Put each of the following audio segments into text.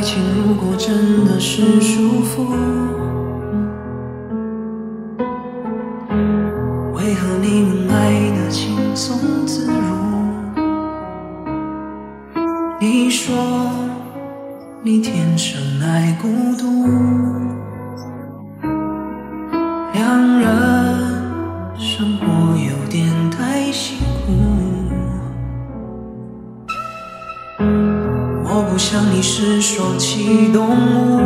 爱情如果真的是束缚，为何你们爱得轻松自如？你说你天生爱孤独，我不想你是双栖动物，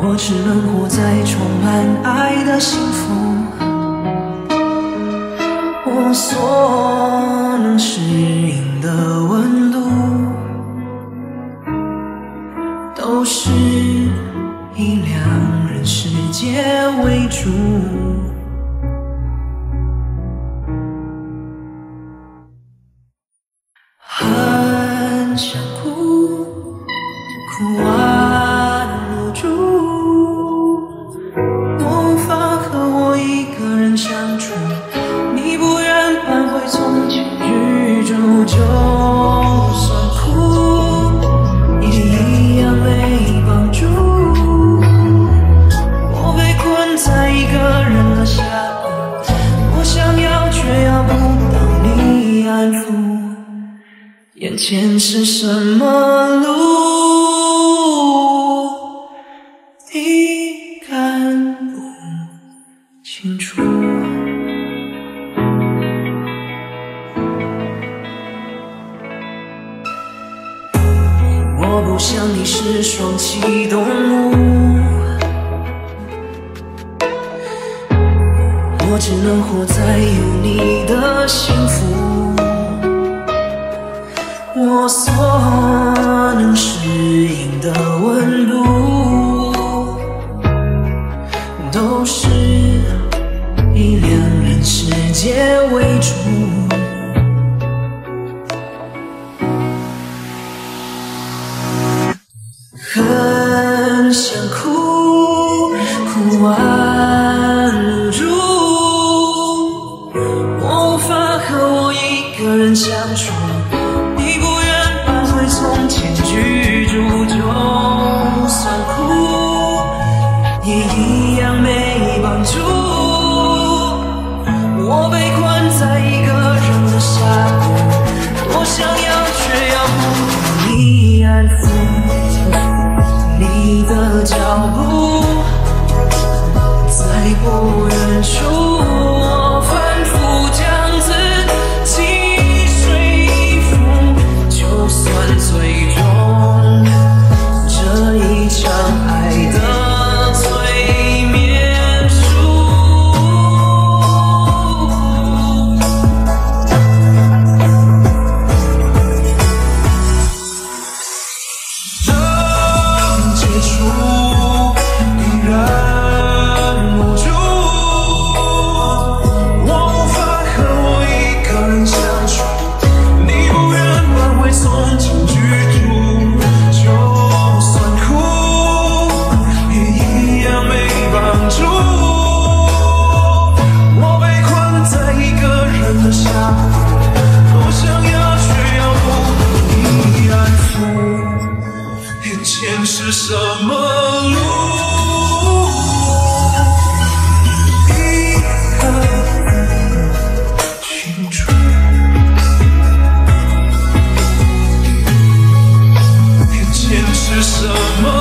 我只能活在充满爱的幸福。我所能适应的温度，都是以两人世界为主。很前是什么路？你看不清楚。我不想你是双栖动物，我只能活在有你的幸福。我所能适应的温度，都是以两人世界为主。很想哭，哭完无助，我无法和我一个人相处。从前居住，就算哭也一样没帮助。我被困在一个人的峡谷，我想要却要不到你安抚。你的脚步再不远是什么路？一颗，什么？